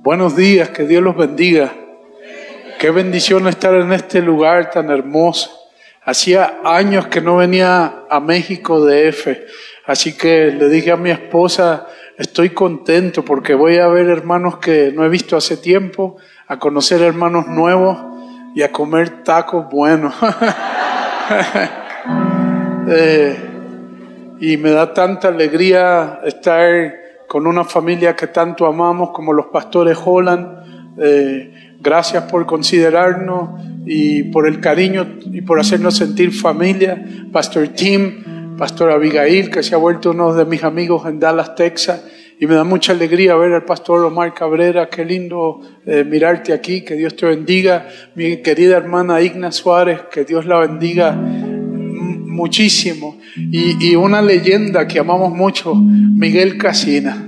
Buenos días, que Dios los bendiga. Qué bendición estar en este lugar tan hermoso. Hacía años que no venía a México de F, así que le dije a mi esposa, estoy contento porque voy a ver hermanos que no he visto hace tiempo, a conocer hermanos nuevos y a comer tacos buenos. Eh, y me da tanta alegría estar con una familia que tanto amamos como los pastores Holland. Eh, gracias por considerarnos y por el cariño y por hacernos sentir familia. Pastor Tim, Pastor Abigail, que se ha vuelto uno de mis amigos en Dallas, Texas. Y me da mucha alegría ver al pastor Omar Cabrera. Qué lindo eh, mirarte aquí. Que Dios te bendiga. Mi querida hermana Igna Suárez, que Dios la bendiga muchísimo. Y, y, una leyenda que amamos mucho, Miguel Casina.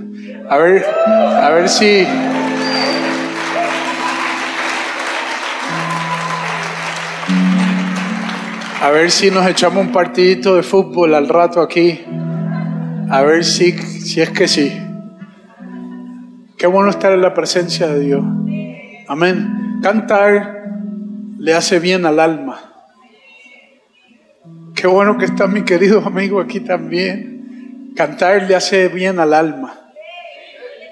A ver, a ver si... A ver si nos echamos un partidito de fútbol al rato aquí. A ver si, si es que sí. Qué bueno estar en la presencia de Dios. Amén. Cantar le hace bien al alma. Qué bueno que está mi querido amigo aquí también. Cantar le hace bien al alma.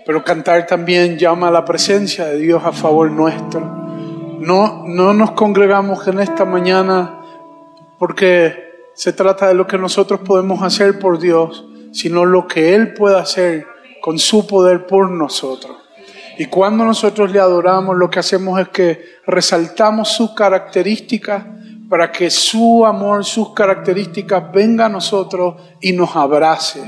Pero cantar también llama a la presencia de Dios a favor nuestro. No, no nos congregamos en esta mañana porque se trata de lo que nosotros podemos hacer por Dios, sino lo que Él puede hacer con su poder por nosotros. Y cuando nosotros le adoramos, lo que hacemos es que resaltamos sus características para que su amor, sus características venga a nosotros y nos abrace.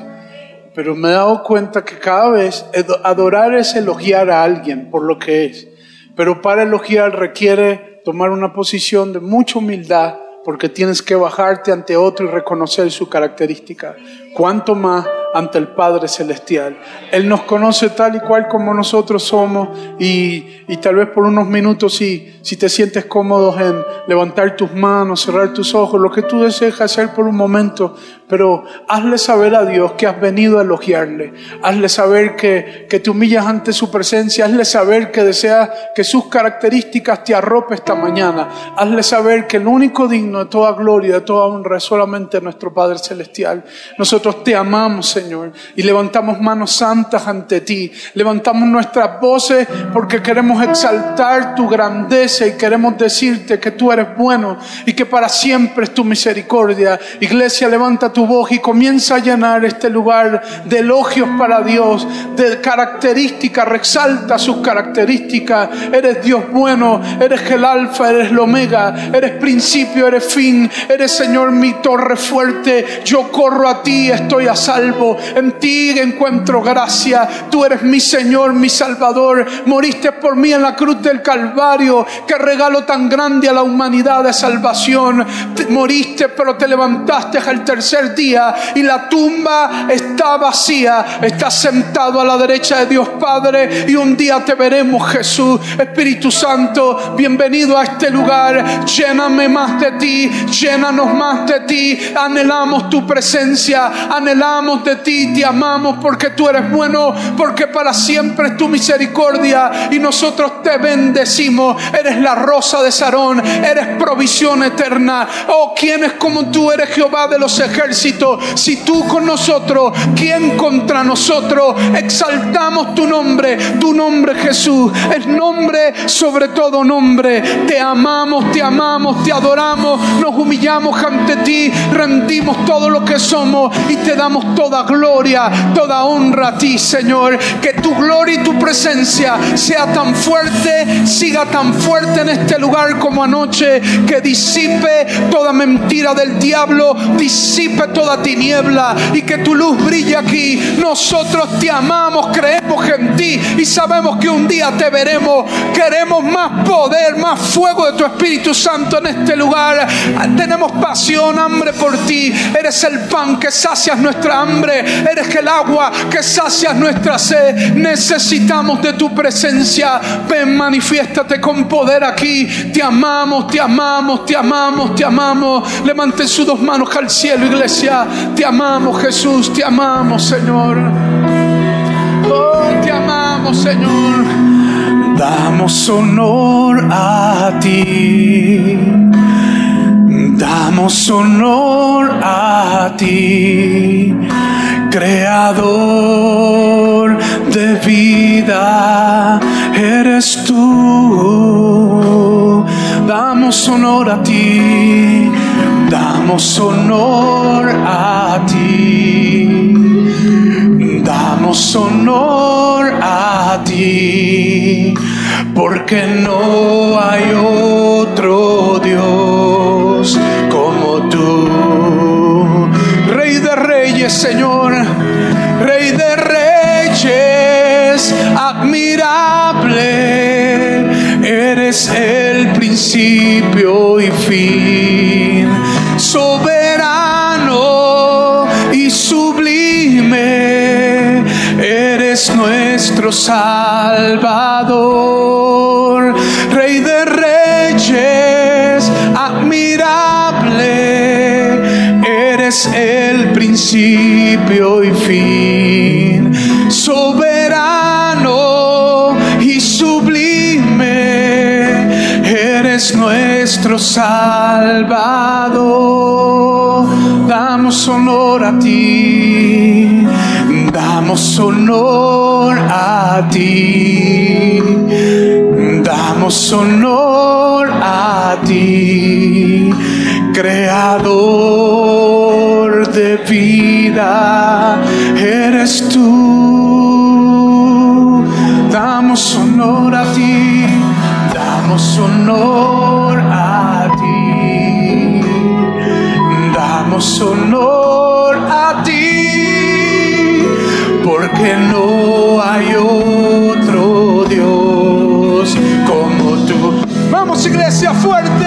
Pero me he dado cuenta que cada vez adorar es elogiar a alguien por lo que es. Pero para elogiar requiere tomar una posición de mucha humildad porque tienes que bajarte ante otro y reconocer su característica. Cuanto más ante el Padre Celestial. Él nos conoce tal y cual como nosotros somos y, y tal vez por unos minutos si, si te sientes cómodo en levantar tus manos, cerrar tus ojos, lo que tú desees hacer por un momento, pero hazle saber a Dios que has venido a elogiarle, hazle saber que, que te humillas ante su presencia, hazle saber que deseas que sus características te arrope esta mañana, hazle saber que el único digno de toda gloria, de toda honra es solamente nuestro Padre Celestial. Nosotros te amamos, Señor, y levantamos manos santas ante ti. Levantamos nuestras voces porque queremos exaltar tu grandeza y queremos decirte que tú eres bueno y que para siempre es tu misericordia. Iglesia, levanta tu voz y comienza a llenar este lugar de elogios para Dios, de características, resalta sus características. Eres Dios bueno, eres el alfa, eres el omega, eres principio, eres fin, eres Señor mi torre fuerte. Yo corro a ti, estoy a salvo en ti encuentro gracia. Tú eres mi Señor, mi Salvador. Moriste por mí en la cruz del Calvario. Qué regalo tan grande a la humanidad de salvación. moriste, pero te levantaste al tercer día y la tumba está vacía. Estás sentado a la derecha de Dios Padre y un día te veremos, Jesús. Espíritu Santo, bienvenido a este lugar. Lléname más de ti, llénanos más de ti. Anhelamos tu presencia, anhelamos de ti, te amamos porque tú eres bueno, porque para siempre es tu misericordia y nosotros te bendecimos. Eres la rosa de Sarón, eres provisión eterna. Oh, ¿quién es como tú? Eres Jehová de los ejércitos. Si tú con nosotros, ¿quién contra nosotros? Exaltamos tu nombre, tu nombre Jesús, es nombre sobre todo nombre. Te amamos, te amamos, te adoramos, nos humillamos ante ti, rendimos todo lo que somos y te damos toda gloria, toda honra a ti, Señor. Que tu gloria y tu presencia sea tan fuerte, siga tan fuerte en este lugar como anoche, que disipe toda mentira del diablo, disipe toda tiniebla y que tu luz brille aquí. Nosotros te amamos, creemos en ti y sabemos que un día te veremos. Queremos más poder, más fuego de tu Espíritu Santo en este lugar. Tenemos pasión, hambre por ti. Eres el pan que sacias nuestra hambre eres el agua que sacia nuestra sed. Necesitamos de tu presencia. Ven, manifiéstate con poder aquí. Te amamos, te amamos, te amamos, te amamos. Levanten sus dos manos al cielo, iglesia. Te amamos, Jesús, te amamos, Señor. Oh, te amamos, Señor. Damos honor a ti. Damos honor a ti, creador de vida, eres tú. Damos honor a ti, damos honor a ti, damos honor a ti, porque no hay otro Dios Señor, Rey de reyes, admirable, eres el principio y fin, soberano y sublime, eres nuestro Salvador, principio y fin, soberano y sublime, eres nuestro Salvador. Damos honor a ti, damos honor a ti, damos honor a ti, creador de vida, eres tú. Damos honor a ti, damos honor a ti, damos honor a ti, porque no hay otro Dios como tú. Vamos iglesia fuerte,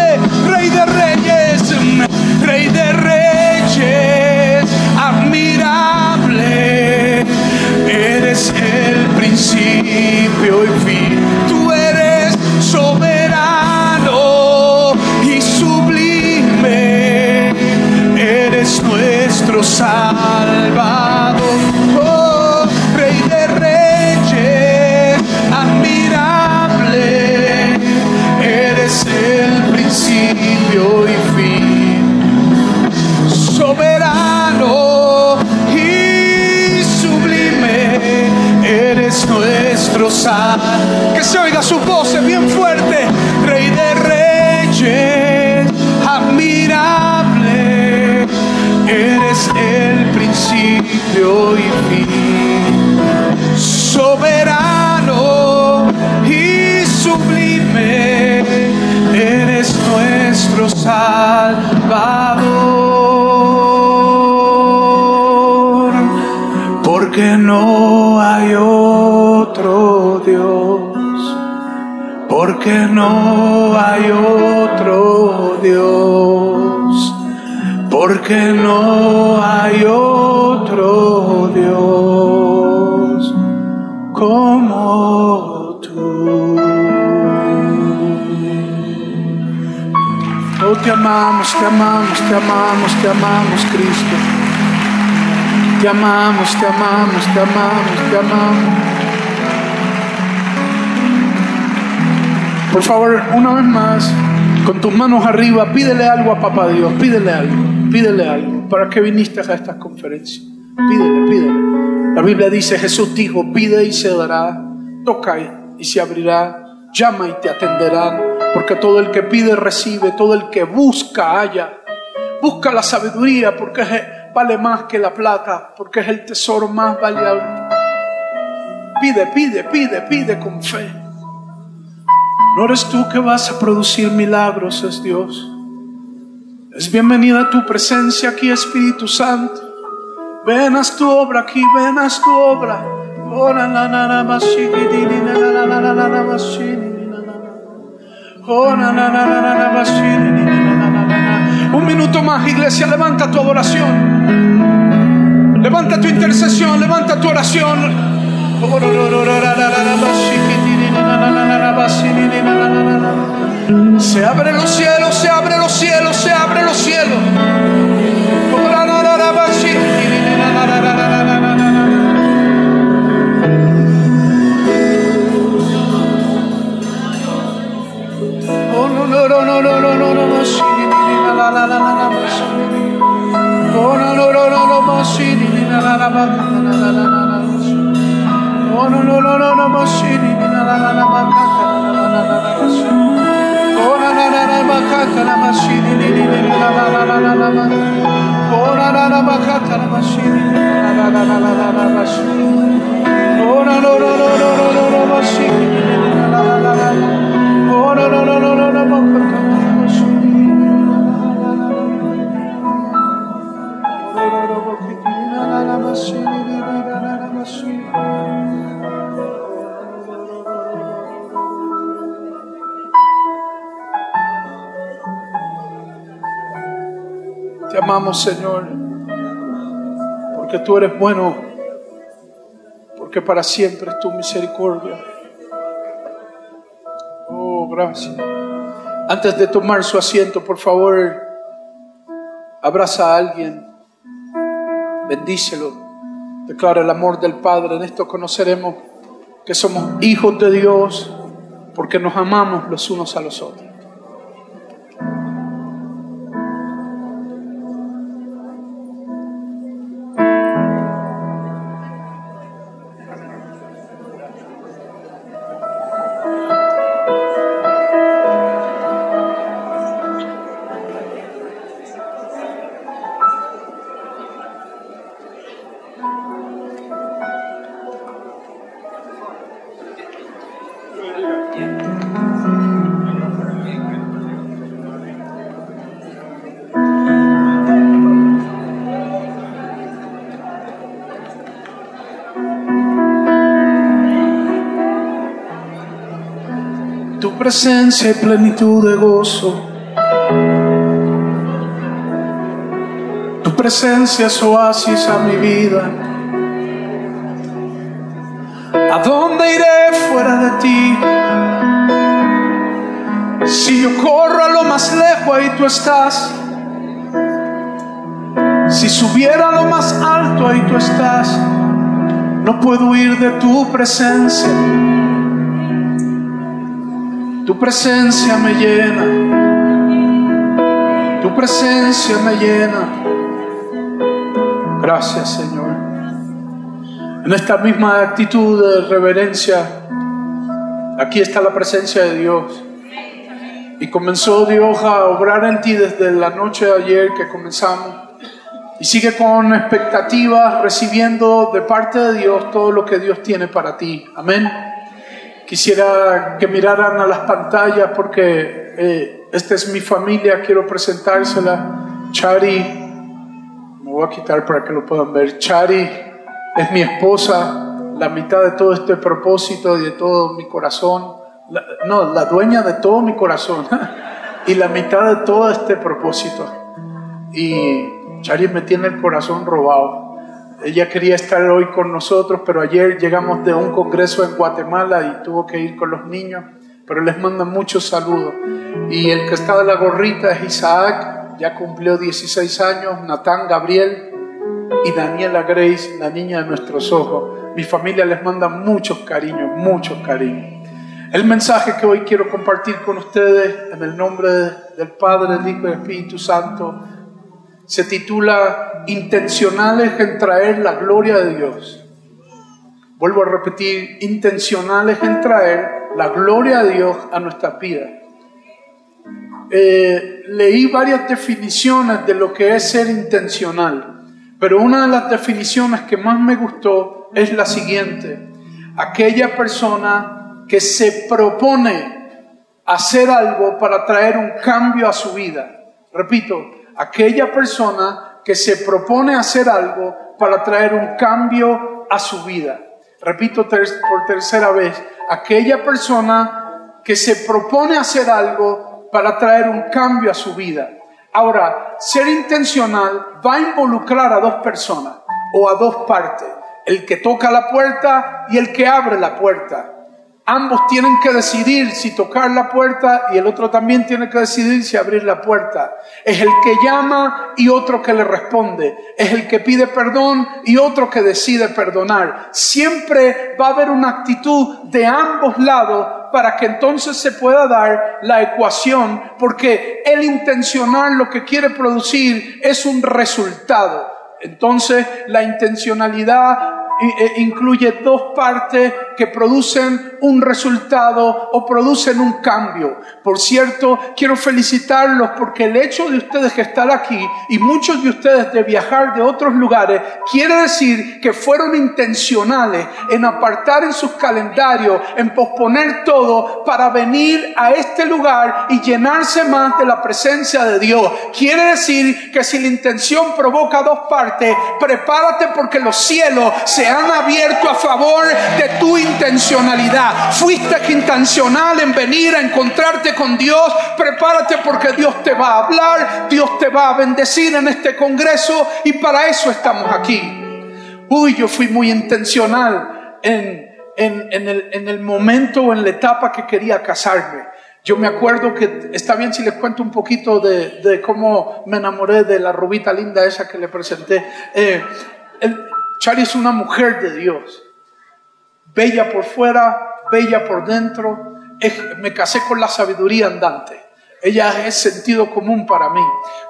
Salvador. Oh, Rey de Reyes, admirable, eres el principio y fin soberano y sublime, eres nuestro sal. Que se oiga su voz bien Salvador, porque no hay otro Dios, porque no hay otro Dios, porque no hay otro Dios. Como te amamos, te amamos, te amamos, te amamos, Cristo. Te amamos, te amamos, te amamos, te amamos. Por favor, una vez más, con tus manos arriba, pídele algo a Papá Dios, pídele algo, pídele algo. ¿Para qué viniste a estas conferencias? Pídele, pídele. La Biblia dice, Jesús dijo, pide y se dará, toca y se abrirá, llama y te atenderán, porque todo el que pide recibe, todo el que busca halla. Busca la sabiduría porque vale más que la plata, porque es el tesoro más valioso. Pide, pide, pide, pide con fe. No eres tú que vas a producir milagros, es Dios. Es bienvenida tu presencia aquí, Espíritu Santo. Ven, tu obra aquí, ven, tu obra. Un minuto más, iglesia, levanta tu adoración. Levanta tu intercesión, levanta tu oración. Se abren los cielos, se abren los cielos, se abren los cielos. no no no no no no shini la la la la la la shini no no no no no no shini la la la la la la la la no no no no no no shini la la la la la la la la la oh no no no no no no mashini la la la la la la la oh na na na makata la mashini la la la la la la la oh na no no no no no no mashini la la la la la Te amamos, Señor, porque tú eres bueno, porque para siempre es tu misericordia. Antes de tomar su asiento, por favor, abraza a alguien, bendícelo, declara el amor del Padre. En esto conoceremos que somos hijos de Dios porque nos amamos los unos a los otros. Presencia y plenitud de gozo. Tu presencia es oasis a mi vida. ¿A dónde iré fuera de ti? Si yo corro a lo más lejos, ahí tú estás. Si subiera a lo más alto, ahí tú estás. No puedo huir de tu presencia. Presencia me llena. Tu presencia me llena. Gracias, Señor. En esta misma actitud de reverencia, aquí está la presencia de Dios. Y comenzó Dios a obrar en ti desde la noche de ayer que comenzamos. Y sigue con expectativas, recibiendo de parte de Dios todo lo que Dios tiene para ti. Amén. Quisiera que miraran a las pantallas porque eh, esta es mi familia, quiero presentársela. Chari, me voy a quitar para que lo puedan ver. Chari es mi esposa, la mitad de todo este propósito y de todo mi corazón. no, la dueña de todo mi corazón y la mitad de todo este propósito. Y Chari me tiene el corazón robado. Ella quería estar hoy con nosotros, pero ayer llegamos de un congreso en Guatemala y tuvo que ir con los niños, pero les manda muchos saludos. Y el que está de la gorrita es Isaac, ya cumplió 16 años, Natán Gabriel y Daniela Grace, la niña de nuestros ojos. Mi familia les manda muchos cariños, muchos cariños. El mensaje que hoy quiero compartir con ustedes en el nombre del Padre, del Hijo y del Espíritu Santo se titula Intencionales en traer la gloria de Dios. Vuelvo a repetir, intencionales en traer la gloria de Dios a nuestra vida. Eh, leí varias definiciones de lo que es ser intencional, pero una de las definiciones que más me gustó es la siguiente. Aquella persona que se propone hacer algo para traer un cambio a su vida. Repito, aquella persona que se propone hacer algo para traer un cambio a su vida. Repito por tercera vez, aquella persona que se propone hacer algo para traer un cambio a su vida. Ahora, ser intencional va a involucrar a dos personas o a dos partes, el que toca la puerta y el que abre la puerta. Ambos tienen que decidir si tocar la puerta y el otro también tiene que decidir si abrir la puerta. Es el que llama y otro que le responde. Es el que pide perdón y otro que decide perdonar. Siempre va a haber una actitud de ambos lados para que entonces se pueda dar la ecuación, porque el intencional lo que quiere producir es un resultado. Entonces la intencionalidad incluye dos partes que producen un resultado o producen un cambio. Por cierto, quiero felicitarlos porque el hecho de ustedes estar aquí y muchos de ustedes de viajar de otros lugares quiere decir que fueron intencionales en apartar en sus calendarios, en posponer todo para venir a este lugar y llenarse más de la presencia de Dios. Quiere decir que si la intención provoca dos partes, prepárate porque los cielos se han abierto a favor de tu intencionalidad. Fuiste intencional en venir a encontrarte con Dios. Prepárate porque Dios te va a hablar, Dios te va a bendecir en este congreso y para eso estamos aquí. Uy, yo fui muy intencional en, en, el, en el momento o en la etapa que quería casarme. Yo me acuerdo que, está bien si les cuento un poquito de, de cómo me enamoré de la rubita linda esa que le presenté. Eh, Chari es una mujer de Dios, bella por fuera, bella por dentro. me casé con la sabiduría andante. Ella es sentido común para mí.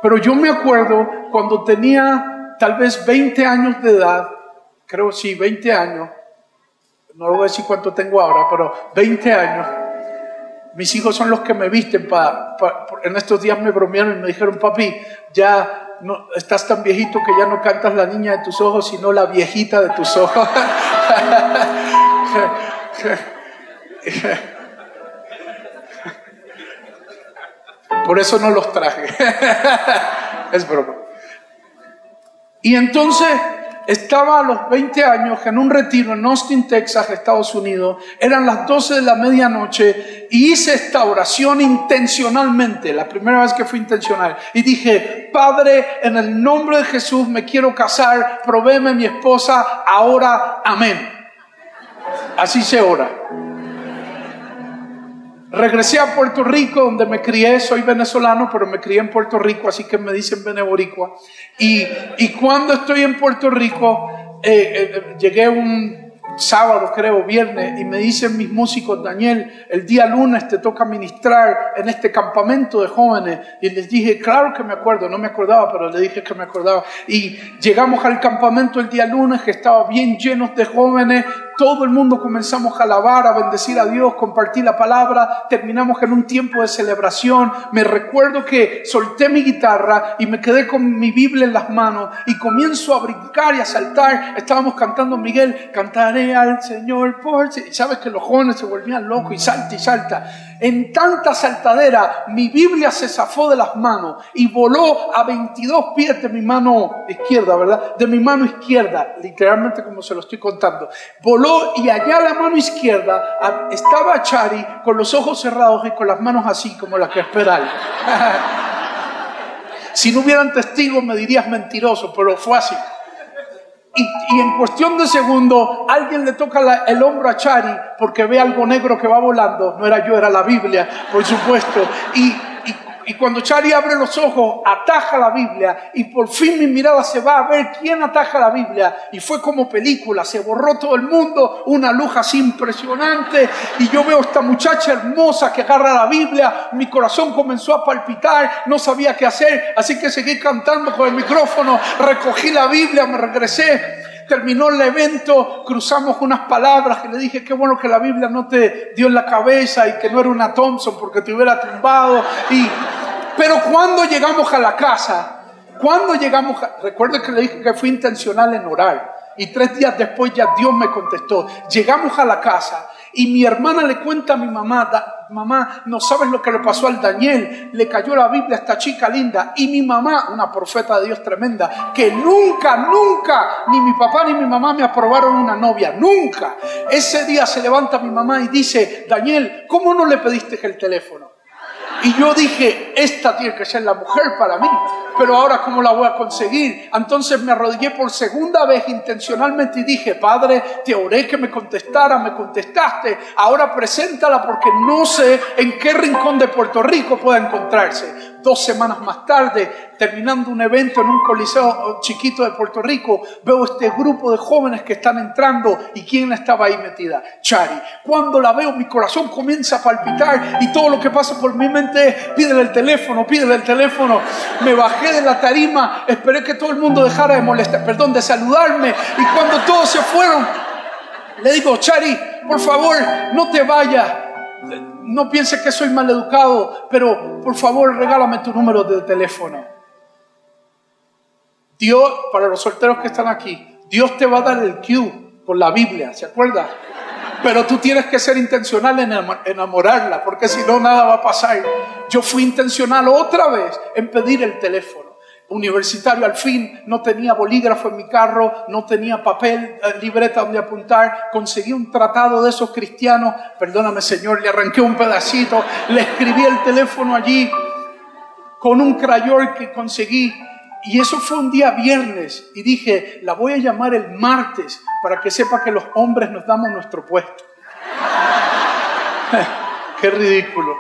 Pero yo me acuerdo cuando tenía tal vez 20 años de edad, creo sí, 20 años, no voy a decir cuánto tengo ahora, pero 20 años. Mis hijos son los que me visten. para en estos días me bromearon y me dijeron, papi, ya no, estás tan viejito que ya no cantas la niña de tus ojos, sino la viejita de tus ojos. Por eso no los traje. es broma. Y entonces estaba a los 20 años en un retiro en Austin, Texas, Estados Unidos. Eran las 12 de la medianoche y hice esta oración intencionalmente, la primera vez que fui intencional. Y dije, Padre, en el nombre de Jesús me quiero casar, provéeme mi esposa, ahora, amén. Así se ora. Regresé a Puerto Rico, donde me crié, soy venezolano, pero me crié en Puerto Rico, así que me dicen beneboricua. Y, y cuando estoy en Puerto Rico, eh, eh, llegué un sábado, creo, viernes, y me dicen mis músicos, Daniel, el día lunes te toca ministrar en este campamento de jóvenes. Y les dije, claro que me acuerdo, no me acordaba, pero le dije que me acordaba. Y llegamos al campamento el día lunes, que estaba bien lleno de jóvenes, todo el mundo comenzamos a alabar, a bendecir a Dios, compartir la palabra, terminamos en un tiempo de celebración. Me recuerdo que solté mi guitarra y me quedé con mi Biblia en las manos y comienzo a brincar y a saltar. Estábamos cantando Miguel, cantaré al Señor por... Y sabes que los jóvenes se volvían locos y salta y salta. En tanta saltadera, mi Biblia se zafó de las manos y voló a 22 pies de mi mano izquierda, ¿verdad? De mi mano izquierda, literalmente como se lo estoy contando. Voló y allá la mano izquierda estaba Chari con los ojos cerrados y con las manos así como las que espera si no hubieran testigos me dirías mentiroso, pero fue así. Y, en cuestión de segundo, alguien le toca el hombro a Chari porque ve algo negro que va volando. No era yo, era la Biblia, por supuesto. Y, y cuando Chari abre los ojos, ataja la Biblia y por fin mi mirada se va a ver quién ataja la Biblia. Y fue como película, se borró todo el mundo, una luz así impresionante. Y yo veo esta muchacha hermosa que agarra la Biblia, mi corazón comenzó a palpitar, no sabía qué hacer, así que seguí cantando con el micrófono, recogí la Biblia, me regresé terminó el evento, cruzamos unas palabras que le dije, qué bueno que la Biblia no te dio en la cabeza y que no era una Thompson porque te hubiera tumbado. Y, pero cuando llegamos a la casa, cuando llegamos, a, recuerdo que le dije que fui intencional en orar. Y tres días después ya Dios me contestó. Llegamos a la casa y mi hermana le cuenta a mi mamá, mamá, no sabes lo que le pasó al Daniel, le cayó la Biblia a esta chica linda. Y mi mamá, una profeta de Dios tremenda, que nunca, nunca, ni mi papá ni mi mamá me aprobaron una novia, nunca. Ese día se levanta mi mamá y dice, Daniel, ¿cómo no le pediste el teléfono? Y yo dije, esta tiene que ser la mujer para mí, pero ahora ¿cómo la voy a conseguir? Entonces me arrodillé por segunda vez intencionalmente y dije, Padre, te oré que me contestara, me contestaste, ahora preséntala porque no sé en qué rincón de Puerto Rico pueda encontrarse. Dos semanas más tarde, terminando un evento en un coliseo chiquito de Puerto Rico, veo este grupo de jóvenes que están entrando y quién estaba ahí metida, Chari. Cuando la veo, mi corazón comienza a palpitar y todo lo que pasa por mi mente es, pídele el teléfono, pídele el teléfono. Me bajé de la tarima, esperé que todo el mundo dejara de molestar, perdón, de saludarme y cuando todos se fueron, le digo, Chari, por favor, no te vayas no piense que soy mal educado, pero por favor regálame tu número de teléfono. Dios, para los solteros que están aquí, Dios te va a dar el cue con la Biblia, ¿se acuerda? Pero tú tienes que ser intencional en enamorarla, porque si no, nada va a pasar. Yo fui intencional otra vez en pedir el teléfono universitario al fin, no tenía bolígrafo en mi carro, no tenía papel, eh, libreta donde apuntar, conseguí un tratado de esos cristianos, perdóname Señor, le arranqué un pedacito, le escribí el teléfono allí con un crayón que conseguí. Y eso fue un día viernes y dije, la voy a llamar el martes para que sepa que los hombres nos damos nuestro puesto. Qué ridículo.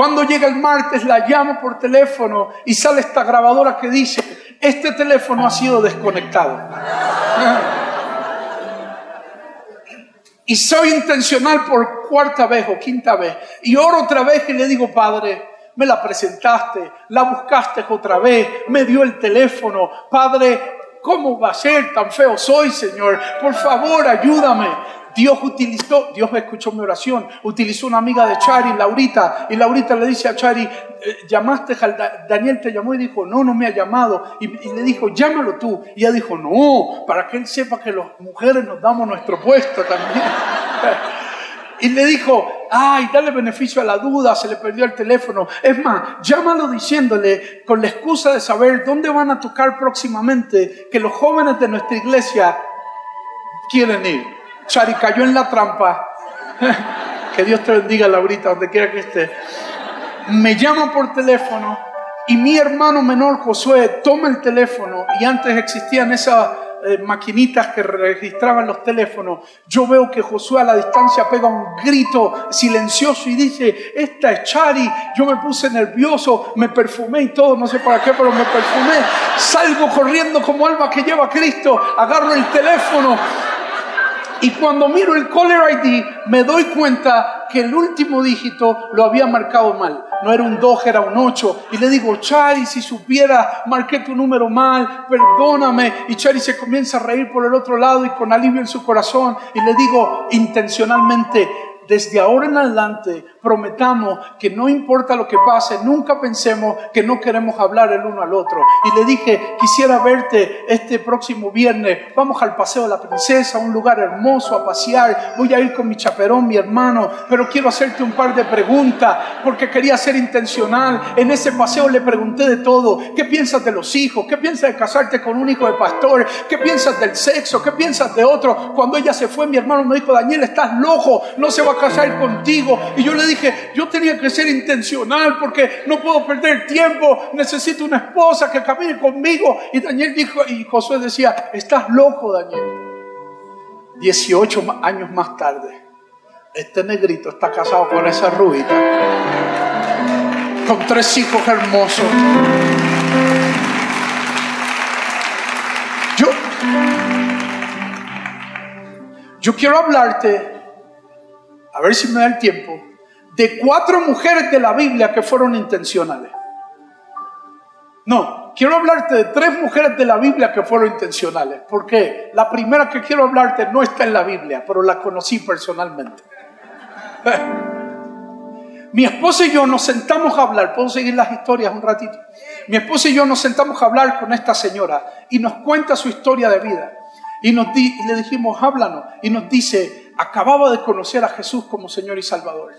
Cuando llega el martes la llamo por teléfono y sale esta grabadora que dice, este teléfono ha sido desconectado. y soy intencional por cuarta vez o quinta vez. Y oro otra vez y le digo, Padre, me la presentaste, la buscaste otra vez, me dio el teléfono. Padre, ¿cómo va a ser tan feo soy, Señor? Por favor, ayúdame. Dios utilizó, Dios escuchó mi oración, utilizó una amiga de Chari, Laurita, y Laurita le dice a Chari, eh, llamaste, Daniel te llamó y dijo, no, no me ha llamado, y, le dijo, llámalo tú, y ella dijo, no, para que él sepa que las mujeres nos damos nuestro puesto también. y le dijo, ay, dale beneficio a la duda, se le perdió el teléfono. Es más, llámalo diciéndole, con la excusa de saber dónde van a tocar próximamente, que los jóvenes de nuestra iglesia quieren ir. Chari cayó en la trampa. que Dios te bendiga, Laurita, donde quiera que esté. Me llama por teléfono y mi hermano menor, Josué, toma el teléfono y antes existían esas eh, maquinitas que registraban los teléfonos. Yo veo que Josué a la distancia pega un grito silencioso y dice, esta es Chari. Yo me puse nervioso, me perfumé y todo, no sé para qué, pero me perfumé. Salgo corriendo como alma que lleva a Cristo, agarro el teléfono y cuando miro el caller ID, me doy cuenta que el último dígito lo había marcado mal. No era un 2, era un 8. Y le digo, Chari, si supiera, marqué tu número mal, perdóname. Y Chari se comienza a reír por el otro lado y con alivio en su corazón. Y le digo intencionalmente, desde ahora en adelante prometamos que no importa lo que pase, nunca pensemos que no queremos hablar el uno al otro. Y le dije, quisiera verte este próximo viernes, vamos al Paseo de la Princesa, un lugar hermoso a pasear, voy a ir con mi chaperón, mi hermano, pero quiero hacerte un par de preguntas porque quería ser intencional. En ese paseo le pregunté de todo, ¿qué piensas de los hijos? ¿Qué piensas de casarte con un hijo de pastor? ¿Qué piensas del sexo? ¿Qué piensas de otro? Cuando ella se fue, mi hermano me dijo, Daniel, estás loco, no se va a casar contigo. Y yo le dije, yo tenía que ser intencional porque no puedo perder tiempo, necesito una esposa que camine conmigo. Y Daniel dijo, y Josué decía, estás loco, Daniel. 18 años más tarde, este negrito está casado con esa rubita, con tres hijos hermosos. Yo, yo quiero hablarte a ver si me da el tiempo, de cuatro mujeres de la Biblia que fueron intencionales. No, quiero hablarte de tres mujeres de la Biblia que fueron intencionales. Porque la primera que quiero hablarte no está en la Biblia, pero la conocí personalmente. Mi esposa y yo nos sentamos a hablar, puedo seguir las historias un ratito. Mi esposa y yo nos sentamos a hablar con esta señora y nos cuenta su historia de vida. Y, nos le dijimos, háblanos. Y nos dice, acababa de conocer a Jesús como Señor y Salvador.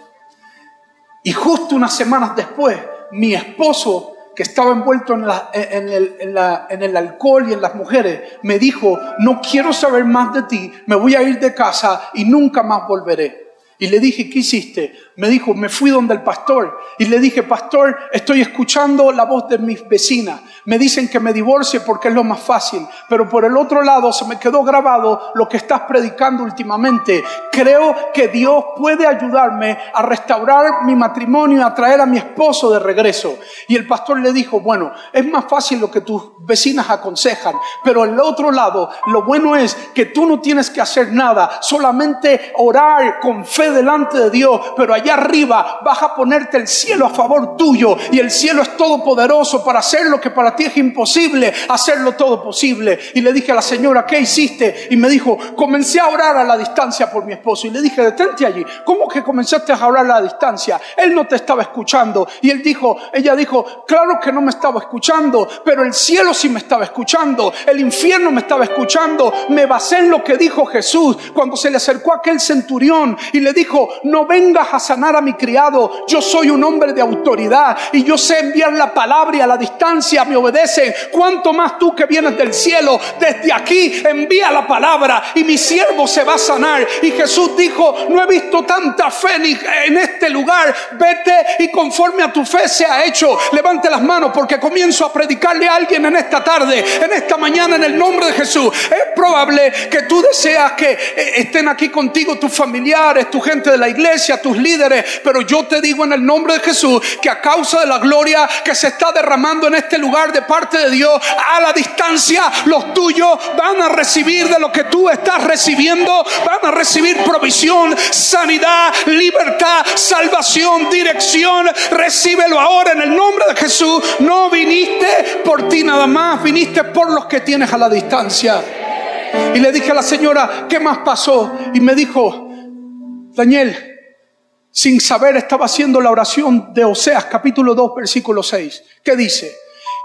Y justo unas semanas después, mi esposo, que estaba envuelto en, el, el, alcohol y en las mujeres, me dijo, no quiero saber más de ti, me voy a ir de casa y nunca más volveré. Y le dije, ¿qué hiciste? Me dijo, me fui donde el pastor. Y le dije, pastor, estoy escuchando la voz de mis vecinas. Me dicen que me divorcie porque es lo más fácil. Pero por el otro lado se me quedó grabado lo que estás predicando últimamente. Creo que Dios puede ayudarme a restaurar mi matrimonio, a traer a mi esposo de regreso. Y el pastor le dijo, bueno, es más fácil lo que tus vecinas aconsejan. Pero el otro lado, lo bueno es que tú no tienes que hacer nada. Solamente orar con fe delante de Dios, pero allá arriba vas a ponerte el cielo a favor tuyo y el cielo es todopoderoso para hacer lo que para ti es imposible, hacerlo todo posible. Y le dije a la señora, ¿qué hiciste? Y me dijo, comencé a orar a la distancia por mi esposo. Y le dije, detente allí. ¿Cómo que comenzaste a orar a la distancia? Él no te estaba escuchando. Y él dijo, ella dijo, claro que no me estaba escuchando, pero el cielo sí me estaba escuchando, el infierno me estaba escuchando. Me basé en lo que dijo Jesús cuando se le acercó aquel centurión y le dijo, no vengas a sanar a mi criado, yo soy un hombre de autoridad y yo sé enviar la palabra y a la distancia me obedecen. Cuanto más tú que vienes del cielo, desde aquí envía la palabra y mi siervo se va a sanar. Y Jesús dijo, no he visto tanta fe en este lugar, vete y conforme a tu fe se ha hecho. Levante las manos porque comienzo a predicarle a alguien en esta tarde, en esta mañana, en el nombre de Jesús. Es probable que tú deseas que eh, estén aquí contigo tus familiares, tu gente de la iglesia, tus líderes, pero yo te digo en el nombre de Jesús que a causa de la gloria que se está derramando en este lugar de parte de Dios, a la distancia, los tuyos van a recibir de lo que tú estás recibiendo, van a recibir provisión, sanidad, libertad, salvación, dirección. Recíbelo ahora en el nombre de Jesús. No viniste por ti nada más, viniste por los que tienes a la distancia. Y le dije a la señora, ¿qué más pasó? Y me dijo, Daniel, sin saber estaba haciendo la oración de Oseas capítulo 2 versículo 6. ¿Qué dice?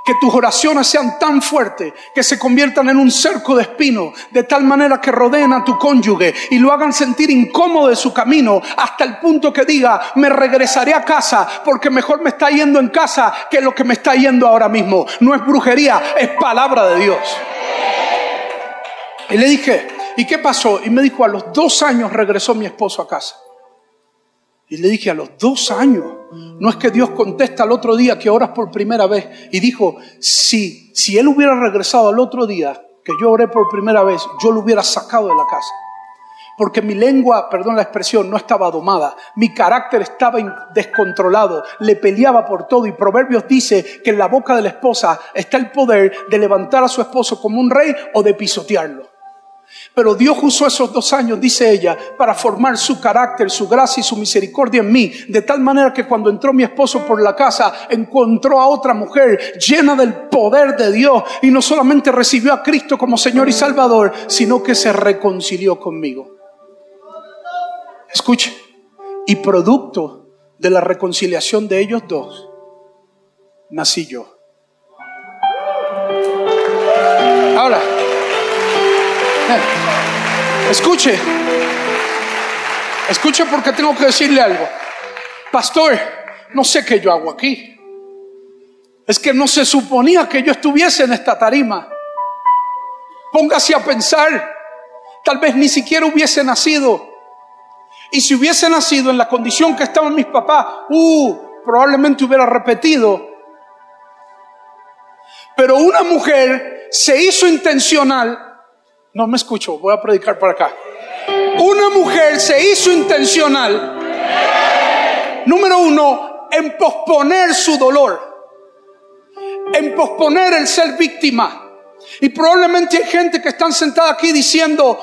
Que tus oraciones sean tan fuertes que se conviertan en un cerco de espino, de tal manera que rodeen a tu cónyuge y lo hagan sentir incómodo de su camino, hasta el punto que diga, me regresaré a casa porque mejor me está yendo en casa que lo que me está yendo ahora mismo. No es brujería, es palabra de Dios. Y le dije, ¿y qué pasó? Y me dijo, a los dos años regresó mi esposo a casa. Y le dije, a los dos años, no es que Dios contesta al otro día que oras por primera vez. Y dijo, si, si él hubiera regresado al otro día que yo oré por primera vez, yo lo hubiera sacado de la casa. Porque mi lengua, perdón la expresión, no estaba domada. Mi carácter estaba descontrolado. Le peleaba por todo. Y Proverbios dice que en la boca de la esposa está el poder de levantar a su esposo como un rey o de pisotearlo. Pero Dios usó esos dos años, dice ella, para formar su carácter, su gracia y su misericordia en mí. De tal manera que cuando entró mi esposo por la casa, encontró a otra mujer llena del poder de Dios. Y no solamente recibió a Cristo como Señor y Salvador, sino que se reconcilió conmigo. Escuche, y producto de la reconciliación de ellos dos, nací yo. Ahora, Escuche, escuche porque tengo que decirle algo. Pastor, no sé qué yo hago aquí. Es que no se suponía que yo estuviese en esta tarima. Póngase a pensar, tal vez ni siquiera hubiese nacido. Y si hubiese nacido en la condición que estaban mis papás, uh, probablemente hubiera repetido. Pero una mujer se hizo intencional no me escucho, voy a predicar para acá. Una mujer se hizo intencional, número uno, en posponer su dolor, en posponer el ser víctima. Y probablemente hay gente que están sentada aquí diciendo,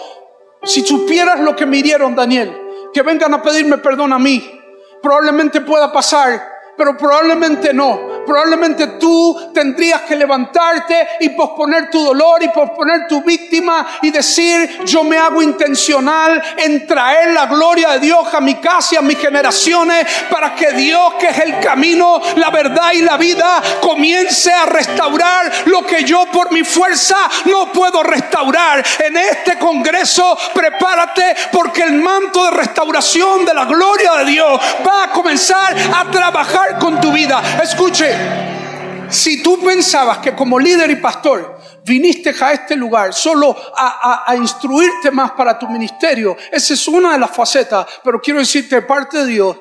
si supieras lo que me dieron, Daniel, que vengan a pedirme perdón a mí, probablemente pueda pasar, pero probablemente no probablemente tú tendrías que levantarte y posponer tu dolor y posponer tu víctima y decir, yo me hago intencional en traer la gloria de Dios a mi casa y a mis generaciones para que Dios, que es el camino, la verdad y la vida, comience a restaurar lo que yo por mi fuerza no puedo restaurar. En este Congreso, prepárate porque el manto de restauración de la gloria de Dios va a comenzar a trabajar con tu vida. Escuche, si tú pensabas que como líder y pastor viniste a este lugar solo a, instruirte más para tu ministerio. Esa es una de las facetas, pero quiero decirte de parte de Dios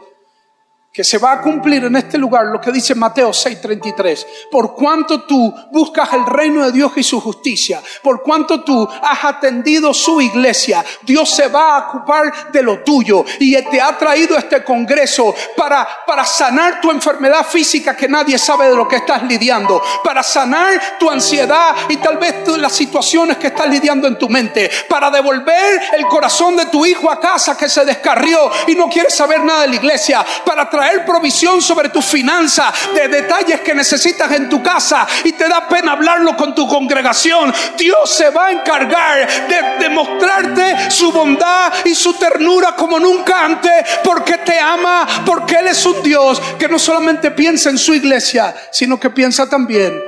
que se va a cumplir en este lugar lo que dice Mateo 6:33. Por cuanto tú buscas el reino de Dios y su justicia, por cuanto tú has atendido su iglesia, Dios se va a ocupar de lo tuyo y te ha traído este congreso para, para sanar tu enfermedad física que nadie sabe de lo que estás lidiando, para sanar tu ansiedad y tal vez las situaciones que estás lidiando en tu mente, para devolver el corazón de tu hijo a casa que se descarrió y no quiere saber nada de la iglesia, para traer provisión sobre tu finanza, de detalles que necesitas en tu casa y te da pena hablarlo con tu congregación. Dios se va a encargar de demostrarte su bondad y su ternura como nunca antes, porque te ama, porque Él es un Dios que no solamente piensa en su iglesia, sino que piensa también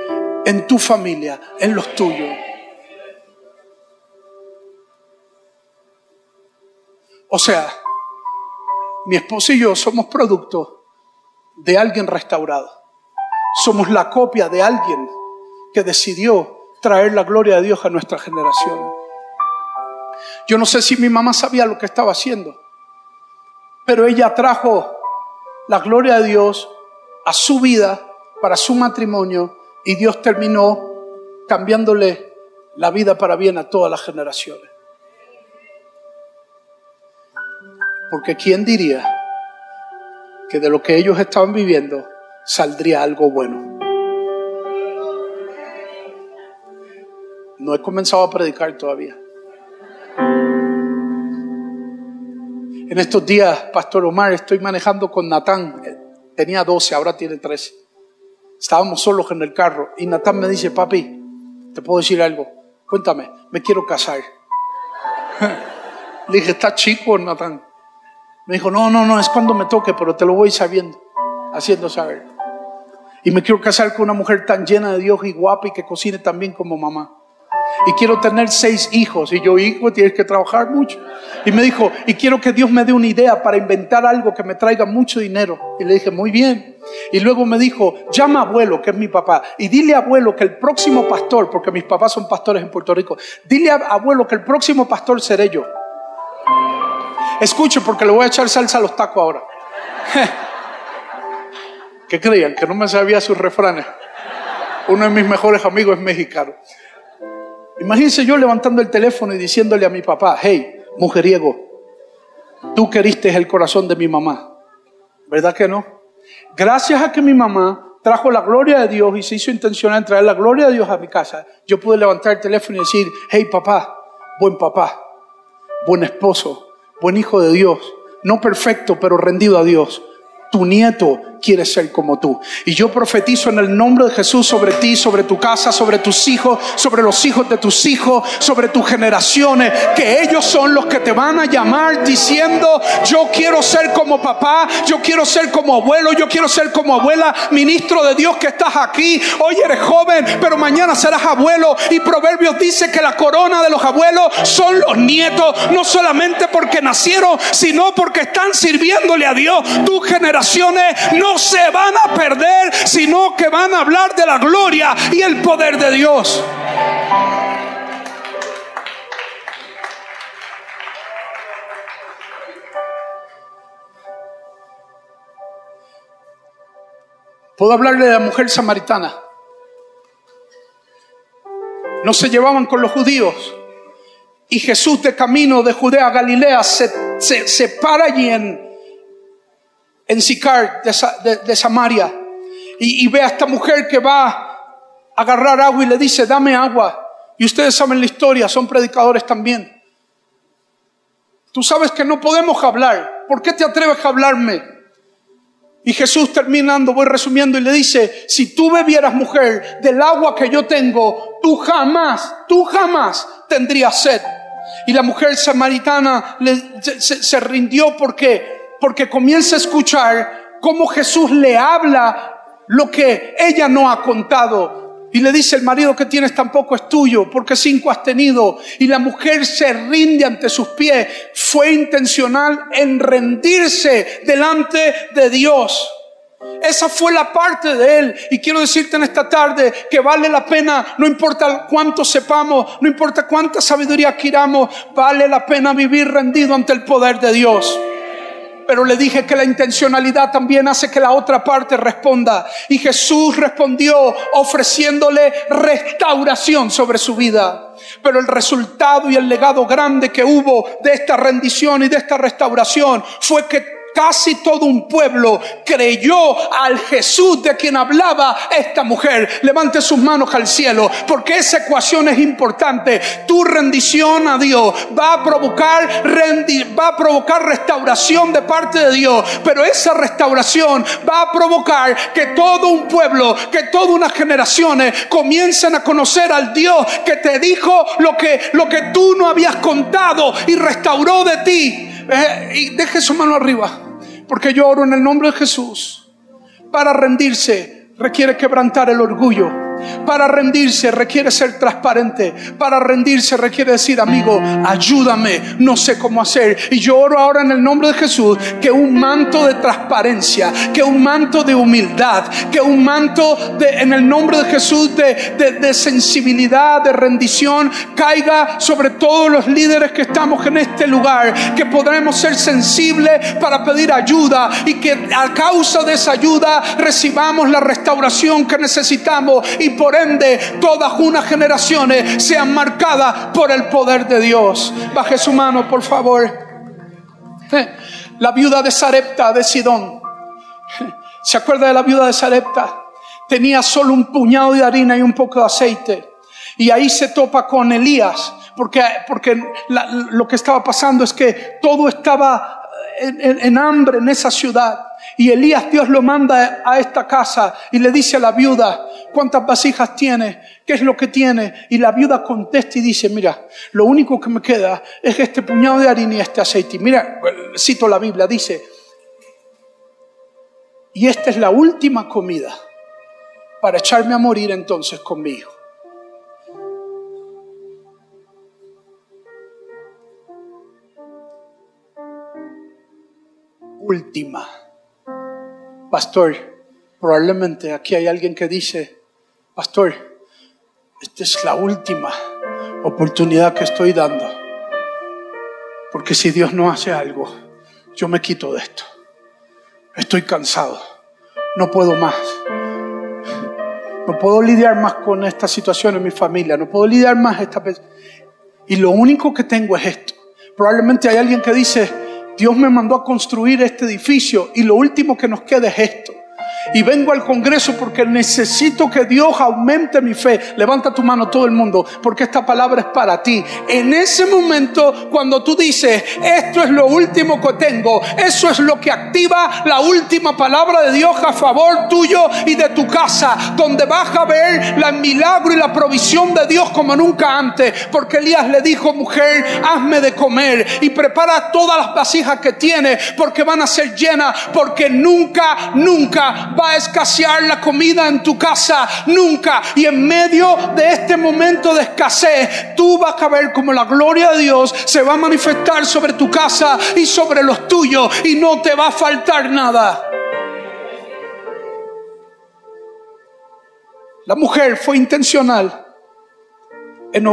en tu familia, en los tuyos. O sea, mi esposo y yo somos producto de alguien restaurado. Somos la copia de alguien que decidió traer la gloria de Dios a nuestra generación. Yo no sé si mi mamá sabía lo que estaba haciendo, pero ella trajo la gloria de Dios a su vida, para su matrimonio, y Dios terminó cambiándole la vida para bien a todas las generaciones. Porque ¿quién diría que de lo que ellos estaban viviendo saldría algo bueno? No he comenzado a predicar todavía. En estos días, Pastor Omar, estoy manejando con Natán. Tenía 12, ahora tiene 13. Estábamos solos en el carro y Natán me dice, papi, te puedo decir algo. Cuéntame, me quiero casar. Le dije, está chico, Natán. Me dijo, no, no, no, es cuando me toque, pero te lo voy sabiendo, haciendo saber. Y me quiero casar con una mujer tan llena de Dios y guapa y que cocine tan bien como mamá. Y quiero tener seis hijos. Y yo, hijo, tienes que trabajar mucho. Y me dijo, y quiero que Dios me dé una idea para inventar algo que me traiga mucho dinero. Y le dije, muy bien. Y luego me dijo, llama a abuelo, que es mi papá, y dile a abuelo que el próximo pastor, porque mis papás son pastores en Puerto Rico, dile a abuelo que el próximo pastor seré yo. Escuche porque le voy a echar salsa a los tacos ahora. ¿Qué creían? Que no me sabía sus refranes. Uno de mis mejores amigos es mexicano. Imagínense yo levantando el teléfono y diciéndole a mi papá, hey, mujeriego, tú queriste el corazón de mi mamá. ¿Verdad que no? Gracias a que mi mamá trajo la gloria de Dios y se hizo intencional en traer la gloria de Dios a mi casa, yo pude levantar el teléfono y decir, hey papá, buen papá, buen esposo, buen hijo de Dios, no perfecto, pero rendido a Dios. Tu nieto quiere ser como tú. Y yo profetizo en el nombre de Jesús sobre ti, sobre tu casa, sobre tus hijos, sobre los hijos de tus hijos, sobre tus generaciones, que ellos son los que te van a llamar diciendo, yo quiero ser como papá, yo quiero ser como abuelo, yo quiero ser como abuela, ministro de Dios que estás aquí. Hoy eres joven, pero mañana serás abuelo. Y Proverbios dice que la corona de los abuelos son los nietos, no solamente porque nacieron, sino porque están sirviéndole a Dios. Tus generaciones no se van a perder, sino que van a hablar de la gloria y el poder de Dios. Puedo hablarle de la mujer samaritana. No se llevaban con los judíos. Y Jesús de camino de Judea a Galilea se, se para allí en, en Sicar de, Samaria y, ve a esta mujer que va a agarrar agua y le dice, dame agua. Y ustedes saben la historia, son predicadores también. Tú sabes que no podemos hablar. ¿Por qué te atreves a hablarme? Y Jesús terminando, voy resumiendo, y le dice, si tú bebieras, mujer, del agua que yo tengo, tú jamás, tú jamás tendrías sed. Y la mujer samaritana se, se rindió porque porque comienza a escuchar cómo Jesús le habla lo que ella no ha contado. Y le dice, el marido que tienes tampoco es tuyo, porque cinco has tenido. Y la mujer se rinde ante sus pies. Fue intencional en rendirse delante de Dios. Esa fue la parte de Él. Y quiero decirte en esta tarde que vale la pena, no importa cuánto sepamos, no importa cuánta sabiduría adquiramos, vale la pena vivir rendido ante el poder de Dios pero le dije que la intencionalidad también hace que la otra parte responda. Y Jesús respondió ofreciéndole restauración sobre su vida. Pero el resultado y el legado grande que hubo de esta rendición y de esta restauración fue que casi todo un pueblo creyó al Jesús de quien hablaba esta mujer. Levante sus manos al cielo, porque esa ecuación es importante. Tu rendición a Dios va a provocar va a provocar restauración de parte de Dios, pero esa restauración va a provocar que todo un pueblo, que todas unas generaciones comiencen a conocer al Dios que te dijo lo que lo que tú no habías contado y restauró de ti. Eh, y deje su mano arriba. Porque yo oro en el nombre de Jesús. Para rendirse requiere quebrantar el orgullo para rendirse requiere ser transparente. Para rendirse requiere decir, amigo, ayúdame, no sé cómo hacer. Y yo oro ahora en el nombre de Jesús que un manto de transparencia, que un manto de humildad, que un manto de, en el nombre de Jesús de, sensibilidad, de rendición, caiga sobre todos los líderes que estamos en este lugar. Que podremos ser sensibles para pedir ayuda y que a causa de esa ayuda recibamos la restauración que necesitamos por ende todas unas generaciones sean marcadas por el poder de Dios. Baje su mano, por favor. Eh, la viuda de Sarepta de Sidón. ¿Se acuerda de la viuda de Sarepta? Tenía solo un puñado de harina y un poco de aceite. Y ahí se topa con Elías, porque, porque lo que estaba pasando es que todo estaba en hambre en esa ciudad. Y Elías Dios lo manda a esta casa y le dice a la viuda, ¿cuántas vasijas tiene? ¿Qué es lo que tiene? Y la viuda contesta y dice, mira, lo único que me queda es este puñado de harina y este aceite. mira, cito la Biblia, dice, y esta es la última comida para echarme a morir entonces conmigo. Última. Pastor, probablemente aquí hay alguien que dice, Pastor, esta es la última oportunidad que estoy dando. Porque si Dios no hace algo, yo me quito de esto. Estoy cansado. No puedo más. No puedo lidiar más con esta situación en mi familia. No puedo lidiar más esta Y lo único que tengo es esto. Probablemente hay alguien que dice, Dios me mandó a construir este edificio y lo último que nos queda es esto y vengo al Congreso porque necesito que Dios aumente mi fe. Levanta tu mano todo el mundo porque esta palabra es para ti. En ese momento, cuando tú dices, esto es lo último que tengo, eso es lo que activa la última palabra de Dios a favor tuyo y de tu casa, donde vas a ver el milagro y la provisión de Dios como nunca antes. Porque Elías le dijo, mujer, hazme de comer y prepara todas las vasijas que tiene porque van a ser llenas, porque nunca, nunca va a escasear la comida en tu casa, nunca. Y en medio de este momento de escasez, tú vas a ver como la gloria de Dios se va a manifestar sobre tu casa y sobre los tuyos y no te va a faltar nada. La mujer fue intencional en,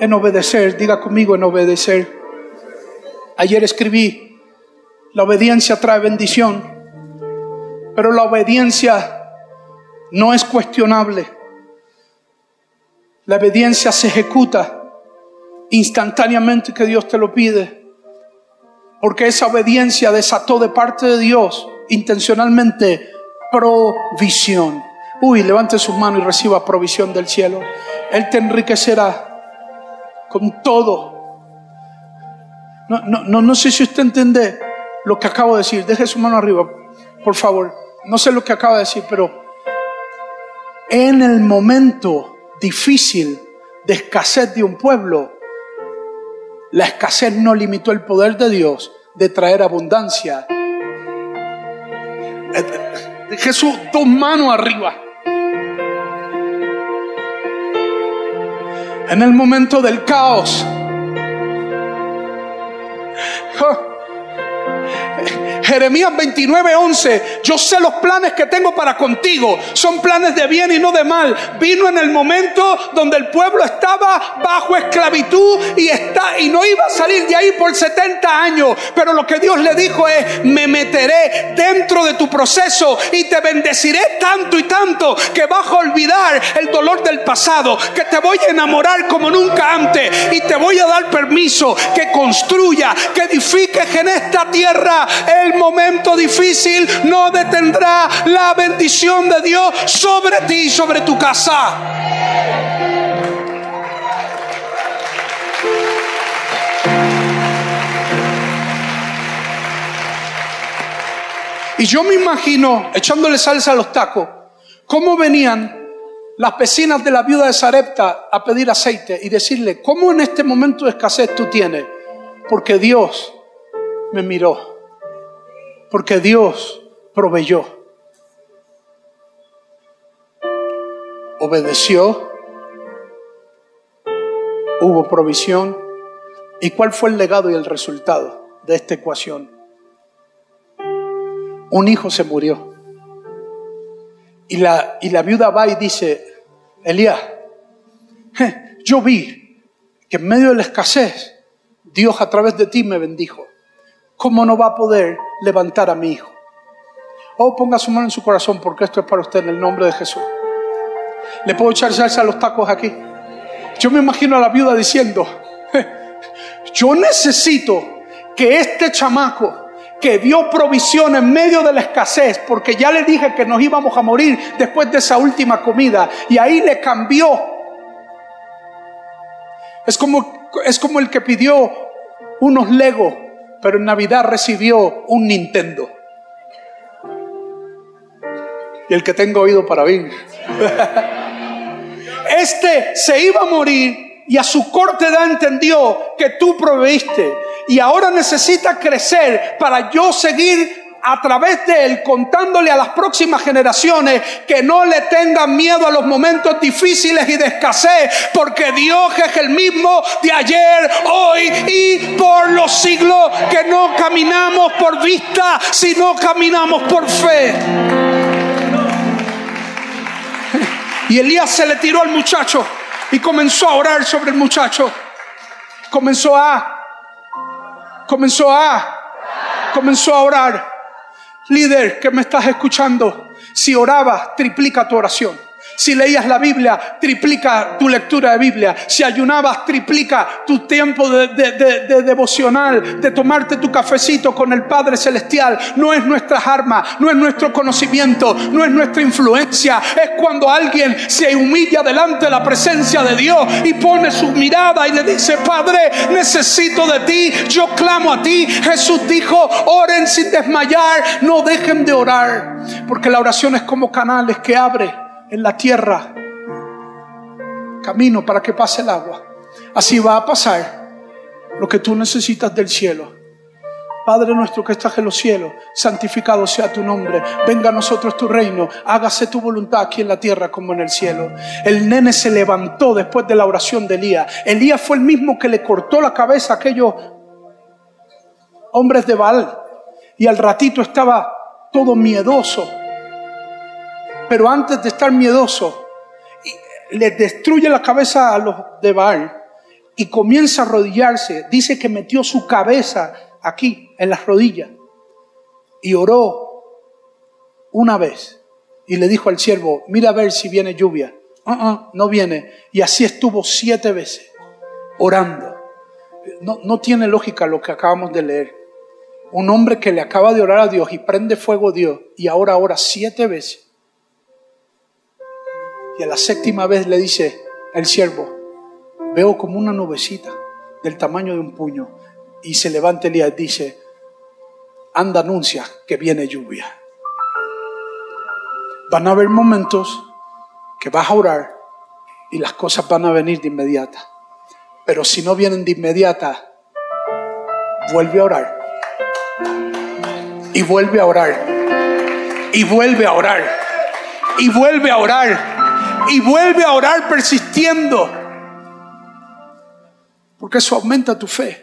en obedecer, diga conmigo en obedecer. Ayer escribí, la obediencia trae bendición. Pero la obediencia no es cuestionable. La obediencia se ejecuta instantáneamente que Dios te lo pide. Porque esa obediencia desató de parte de Dios intencionalmente provisión. Uy, levante sus manos y reciba provisión del cielo. Él te enriquecerá con todo. No, no, no, sé si usted entiende lo que acabo de decir. Deje su mano arriba, por favor no sé lo que acaba de decir, pero en el momento difícil de escasez de un pueblo, la escasez no limitó el poder de Dios de traer abundancia. Jesús, dos manos arriba. En el momento del caos, Jeremías 29, 11. Yo sé los planes que tengo para contigo. Son planes de bien y no de mal. Vino en el momento donde el pueblo estaba bajo esclavitud y, está, y no iba a salir de ahí por 70 años. Pero lo que Dios le dijo es, me meteré dentro de tu proceso y te bendeciré tanto y tanto que vas a olvidar el dolor del pasado, que te voy a enamorar como nunca antes y te voy a dar permiso que construya, que edifiques en esta tierra el momento difícil no detendrá la bendición de Dios sobre ti y sobre tu casa. Y yo me imagino, echándole salsa a los tacos, cómo venían las vecinas de la viuda de Sarepta a pedir aceite y decirle, ¿cómo en este momento de escasez tú tienes? Porque Dios me miró porque Dios proveyó. Obedeció, hubo provisión. ¿Y cuál fue el legado y el resultado de esta ecuación? Un hijo se murió. Y la, y la viuda va y dice, Elías, yo vi que en medio de la escasez, Dios a través de ti me bendijo. ¿Cómo no va a poder levantar a mi hijo? Oh, ponga su mano en su corazón porque esto es para usted en el nombre de Jesús. ¿Le puedo echar salsa a los tacos aquí? Yo me imagino a la viuda diciendo, yo necesito que este chamaco que dio provisión en medio de la escasez, porque ya le dije que nos íbamos a morir después de esa última comida, y ahí le cambió. Es como, es como el que pidió unos legos pero en Navidad recibió un Nintendo. Y el que tengo oído para oír. Este se iba a morir y a su corta edad entendió que tú proveíste y ahora necesita crecer para yo seguir a través de él contándole a las próximas generaciones que no le tengan miedo a los momentos difíciles y de escasez, porque Dios es el mismo de ayer, hoy y por los siglos, que no caminamos por vista, sino caminamos por fe. Y Elías se le tiró al muchacho y comenzó a orar sobre el muchacho. Comenzó a, comenzó a, comenzó a orar. Líder que me estás escuchando, si orabas, triplica tu oración. Si leías la Biblia, triplica tu lectura de Biblia. Si ayunabas, triplica tu tiempo de, devocional, de tomarte tu cafecito con el Padre Celestial. No es nuestras armas, no es nuestro conocimiento, no es nuestra influencia. Es cuando alguien se humilla delante de la presencia de Dios y pone su mirada y le dice, Padre, necesito de ti, yo clamo a ti. Jesús dijo, oren sin desmayar, no dejen de orar, porque la oración es como canales que abre en la tierra camino para que pase el agua. Así va a pasar lo que tú necesitas del cielo. Padre nuestro que estás en los cielos, santificado sea tu nombre, venga a nosotros tu reino, hágase tu voluntad aquí en la tierra como en el cielo. El nene se levantó después de la oración de Elías. Elías fue el mismo que le cortó la cabeza a aquellos hombres de Baal y al ratito estaba todo miedoso pero antes de estar miedoso, le destruye la cabeza a los de Baal y comienza a arrodillarse. Dice que metió su cabeza aquí, en las rodillas, y oró una vez. Y le dijo al siervo, mira a ver si viene lluvia. Uh no viene. Y así estuvo siete veces, orando. No, no tiene lógica lo que acabamos de leer. Un hombre que le acaba de orar a Dios y prende fuego a Dios y ahora ora siete veces y a la séptima vez le dice el siervo, veo como una nubecita del tamaño de un puño. Y se levanta Elías y dice, anda anuncia que viene lluvia. Van a haber momentos que vas a orar y las cosas van a venir de inmediata. Pero si no vienen de inmediata, vuelve a orar. Y vuelve a orar. Y vuelve a orar. Y vuelve a orar y vuelve a orar persistiendo. Porque eso aumenta tu fe.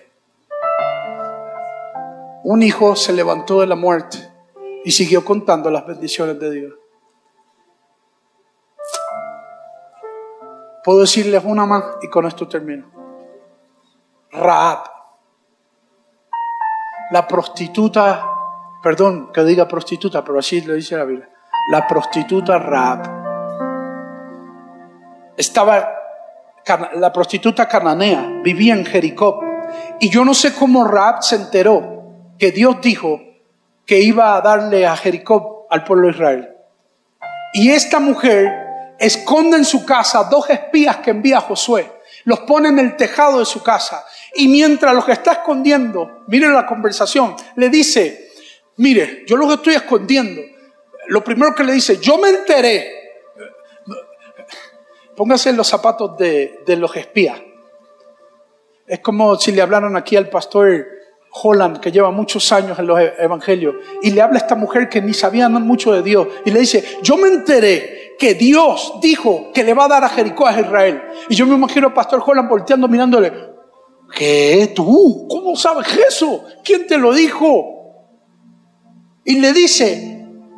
un hijo se levantó de la muerte y siguió contando las bendiciones de Dios. Puedo decirles una más y con esto termino. Raab, la prostituta, perdón que diga prostituta, pero así lo dice la Biblia, la prostituta Raab. Estaba, la prostituta cananea, vivía en Jericó. Y yo no sé cómo Raab se enteró que Dios dijo que iba a darle a Jericó al pueblo de Israel. Y esta mujer esconde en su casa dos espías que envía Josué. Los pone en el tejado de su casa. Y mientras los está escondiendo, miren la conversación, le dice, mire, yo lo estoy escondiendo. Lo primero que le dice, yo me enteré. Póngase en los zapatos de, los espías. Es como si le hablaron aquí al pastor Holland, que lleva muchos años en los e- evangelios, y le habla a esta mujer que ni sabía mucho de Dios, y le dice, yo me enteré que Dios dijo que le va a dar a Jericó a Israel. Y yo me imagino al pastor Holland volteando, mirándole, ¿qué tú? ¿Cómo sabes eso? ¿Quién te lo dijo? Y le dice,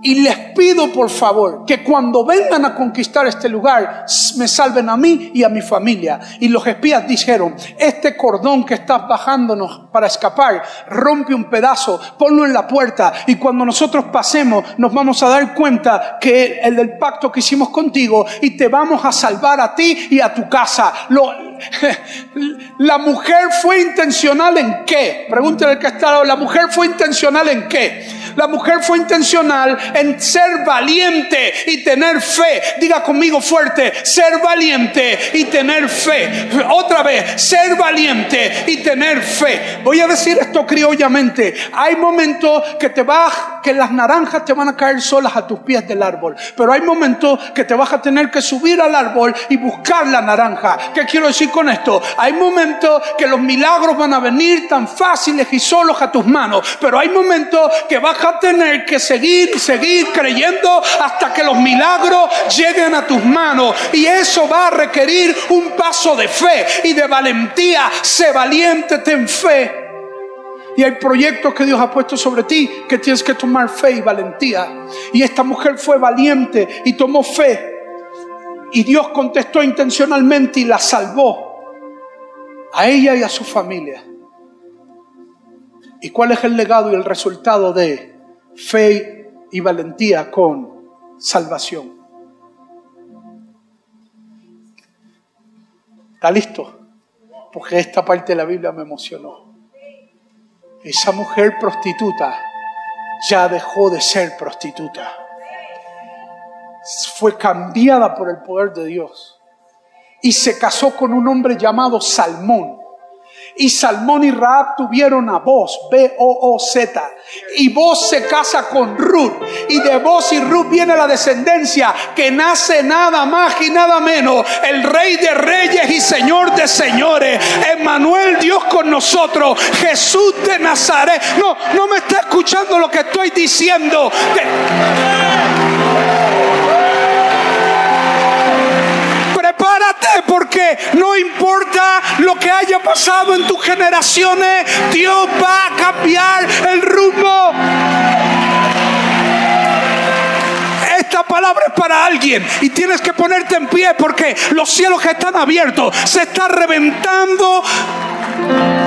y les pido por favor que cuando vengan a conquistar este lugar me salven a mí y a mi familia. Y los espías dijeron, este cordón que estás bajándonos para escapar, rompe un pedazo, ponlo en la puerta y cuando nosotros pasemos nos vamos a dar cuenta que el del pacto que hicimos contigo y te vamos a salvar a ti y a tu casa. la mujer fue intencional en qué? Pregúntale al que está la mujer fue intencional en qué? La mujer fue intencional en ser valiente y tener fe. Diga conmigo fuerte, ser valiente y tener fe. Otra vez, ser valiente y tener fe. Voy a decir esto criollamente. Hay momentos que te vas, que las naranjas te van a caer solas a tus pies del árbol. Pero hay momentos que te vas a tener que subir al árbol y buscar la naranja. ¿Qué quiero decir con esto? Hay momentos que los milagros van a venir tan fáciles y solos a tus manos. Pero hay momentos que vas a tener que seguir y seguir creyendo hasta que los milagros lleguen a tus manos. Y eso va a requerir un paso de fe y de valentía. Sé valiente, ten fe. Y hay proyectos que Dios ha puesto sobre ti que tienes que tomar fe y valentía. Y esta mujer fue valiente y tomó fe. Y Dios contestó intencionalmente y la salvó a ella y a su familia. ¿Y cuál es el legado y el resultado de fe y valentía con salvación. ¿Está listo? Porque esta parte de la Biblia me emocionó. Esa mujer prostituta ya dejó de ser prostituta. Fue cambiada por el poder de Dios. Y se casó con un hombre llamado Salmón y Salmón y Raab tuvieron a Boz, B-O-O-Z. Y Boz se casa con Ruth. Y de Boz y Ruth viene la descendencia que nace nada más y nada menos. El Rey de Reyes y Señor de Señores. Emmanuel, Dios con nosotros. Jesús de Nazaret. No, no me está escuchando lo que estoy diciendo. Porque no importa lo que haya pasado en tus generaciones, Dios va a cambiar el rumbo. Esta palabra es para alguien y tienes que ponerte en pie porque los cielos están abiertos. Se está reventando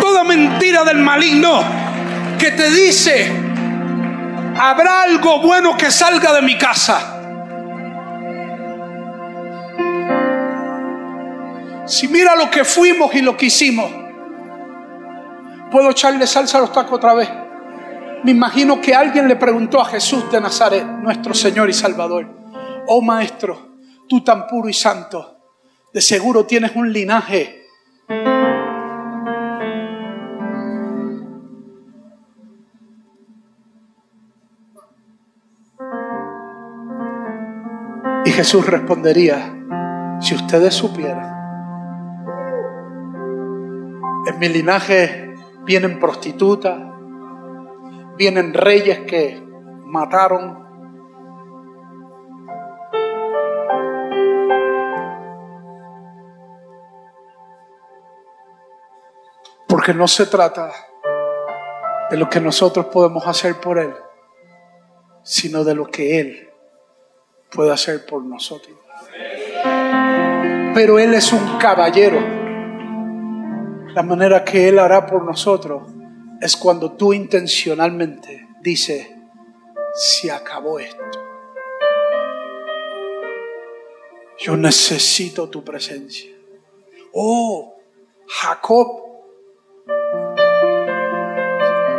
toda mentira del maligno que te dice, habrá algo bueno que salga de mi casa. Si mira lo que fuimos y lo que hicimos, puedo echarle salsa a los tacos otra vez. Me imagino que alguien le preguntó a Jesús de Nazaret, nuestro Señor y Salvador, oh Maestro, tú tan puro y santo, de seguro tienes un linaje. Y Jesús respondería, si ustedes supieran en mi linaje vienen prostitutas, vienen reyes que mataron. Porque no se trata de lo que nosotros podemos hacer por Él, sino de lo que Él puede hacer por nosotros. Pero Él es un caballero. La manera que Él hará por nosotros es cuando tú intencionalmente dices, se acabó esto. Yo necesito tu presencia. Oh, Jacob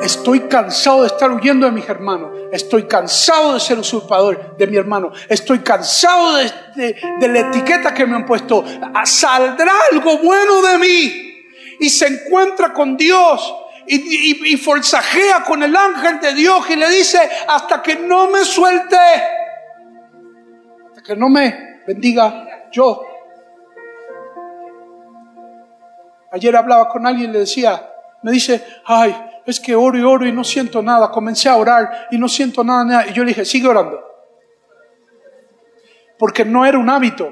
Estoy cansado de estar huyendo de mis hermanos. Estoy cansado de ser usurpador de mi hermano. Estoy cansado de, la etiqueta que me han puesto. Ah, saldrá algo bueno de mí. Y se encuentra con Dios. Y, y, forzajea con el ángel de Dios y le dice, hasta que no me suelte, hasta que no me bendiga yo. Ayer hablaba con alguien y le decía, me dice, ay, es que oro y oro y no siento nada. Comencé a orar y no siento nada, nada. Y yo le dije, sigue orando. Porque no era un hábito.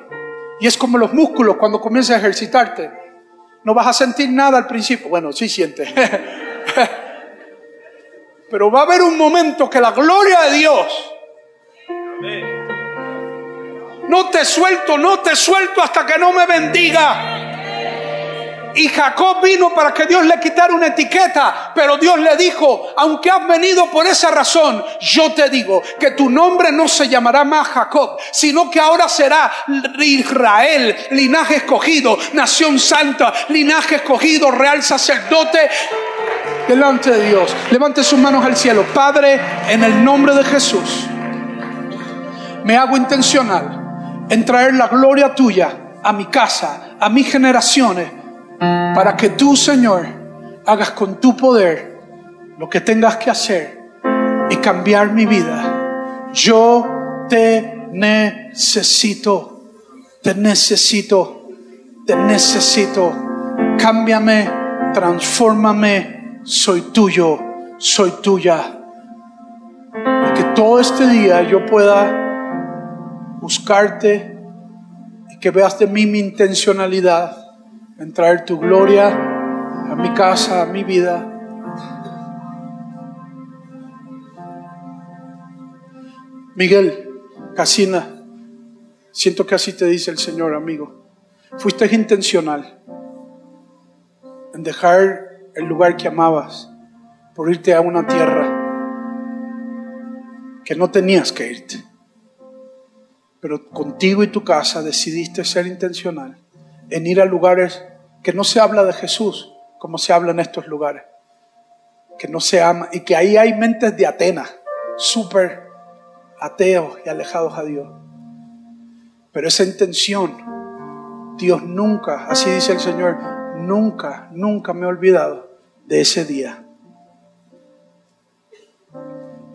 Y es como los músculos cuando comienzas a ejercitarte. No vas a sentir nada al principio. Bueno, sí sientes. Pero va a haber un momento que la gloria de Dios no te suelto, no te suelto hasta que no me bendiga. Y Jacob vino para que Dios le quitara una etiqueta, pero Dios le dijo, aunque has venido por esa razón, yo te digo que tu nombre no se llamará más Jacob, sino que ahora será Israel, linaje escogido, nación santa, linaje escogido, real sacerdote delante de Dios. Levante sus manos al cielo. Padre, en el nombre de Jesús, me hago intencional en traer la gloria tuya a mi casa, a mis generaciones para que tú, Señor, hagas con tu poder lo que tengas que hacer y cambiar mi vida. Yo te necesito, te necesito, te necesito. Cámbiame, transfórmame, soy tuyo, soy tuya. Y que todo este día yo pueda buscarte y que veas de mí mi intencionalidad en traer tu gloria a mi casa, a mi vida. Miguel, Casina, siento que así te dice el Señor, amigo. Fuiste intencional en dejar el lugar que amabas por irte a una tierra que no tenías que irte. Pero contigo y tu casa decidiste ser intencional en ir a lugares que no se habla de Jesús como se habla en estos lugares. Que no se ama y que ahí hay mentes de Atenas, súper ateos y alejados a Dios. Pero esa intención, Dios nunca, así dice el Señor, nunca, nunca me he olvidado de ese día.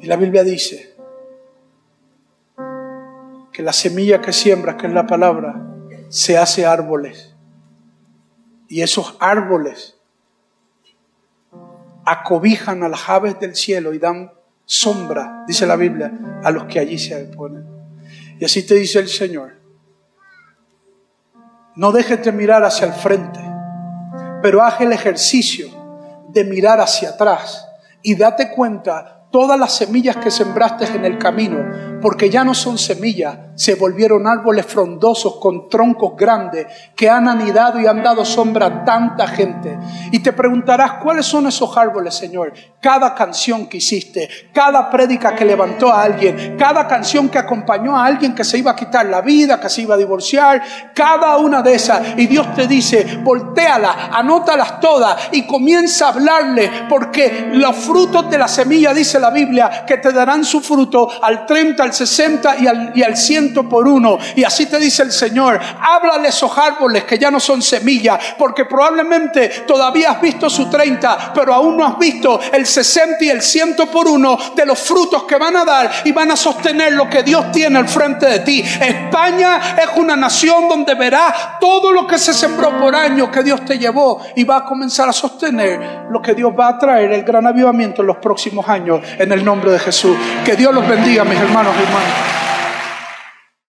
Y la Biblia dice que la semilla que siembras, que es la palabra, se hace árboles. Y esos árboles acobijan a las aves del cielo y dan sombra, dice la Biblia, a los que allí se ponen. Y así te dice el Señor. No dejes de mirar hacia el frente, pero haz el ejercicio de mirar hacia atrás y date cuenta todas las semillas que sembraste en el camino, porque ya no son semillas, se volvieron árboles frondosos con troncos grandes que han anidado y han dado sombra a tanta gente. Y te preguntarás, ¿cuáles son esos árboles, Señor? Cada canción que hiciste, cada prédica que levantó a alguien, cada canción que acompañó a alguien que se iba a quitar la vida, que se iba a divorciar, cada una de esas. Y Dios te dice, voltealas, anótalas todas y comienza a hablarle, porque los frutos de la semilla, dice la Biblia que te darán su fruto al 30, al 60 y al, y al 100 por uno. Y así te dice el Señor, háblale esos árboles que ya no son semillas, porque probablemente todavía has visto su 30, pero aún no has visto el 60 y el 100 por uno de los frutos que van a dar y van a sostener lo que Dios tiene al frente de ti. España es una nación donde verás todo lo que se sembró por años que Dios te llevó y va a comenzar a sostener lo que Dios va a traer, el gran avivamiento en los próximos años en el nombre de Jesús. Que Dios los bendiga, mis hermanos y hermanas.